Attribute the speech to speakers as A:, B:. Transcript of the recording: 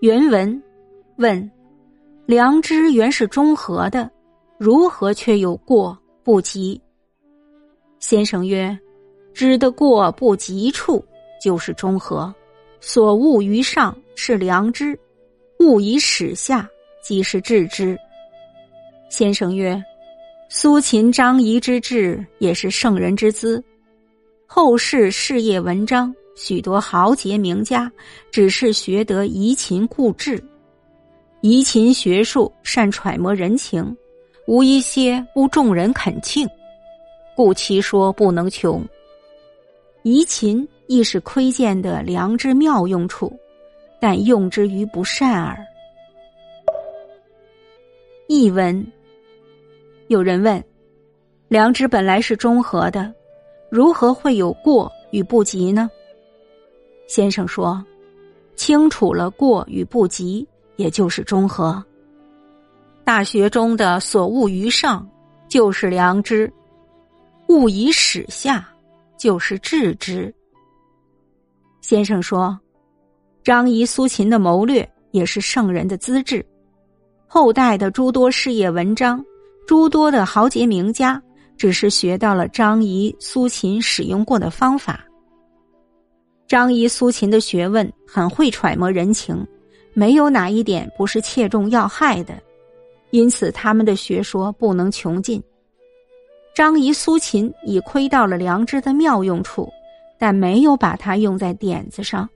A: 原文问：良知原是中和的，如何却有过不及？先生曰：知的过不及处，就是中和。所恶于上是良知，恶以始下即是致之。先生曰：苏秦、张仪之志也是圣人之资。后世事业文章，许多豪杰名家，只是学得移情固志，移情学术善揣摩人情，无一些无众人肯庆，故其说不能穷。移情亦是窥见的良知妙用处，但用之于不善耳。译文：有人问，良知本来是中和的。如何会有过与不及呢？先生说：“清楚了过与不及，也就是中和。《大学》中的所恶于上，就是良知；恶以始下，就是致知。”先生说：“张仪、苏秦的谋略，也是圣人的资质；后代的诸多事业文章，诸多的豪杰名家。”只是学到了张仪、苏秦使用过的方法。张仪、苏秦的学问很会揣摩人情，没有哪一点不是切中要害的，因此他们的学说不能穷尽。张仪、苏秦已窥到了良知的妙用处，但没有把它用在点子上。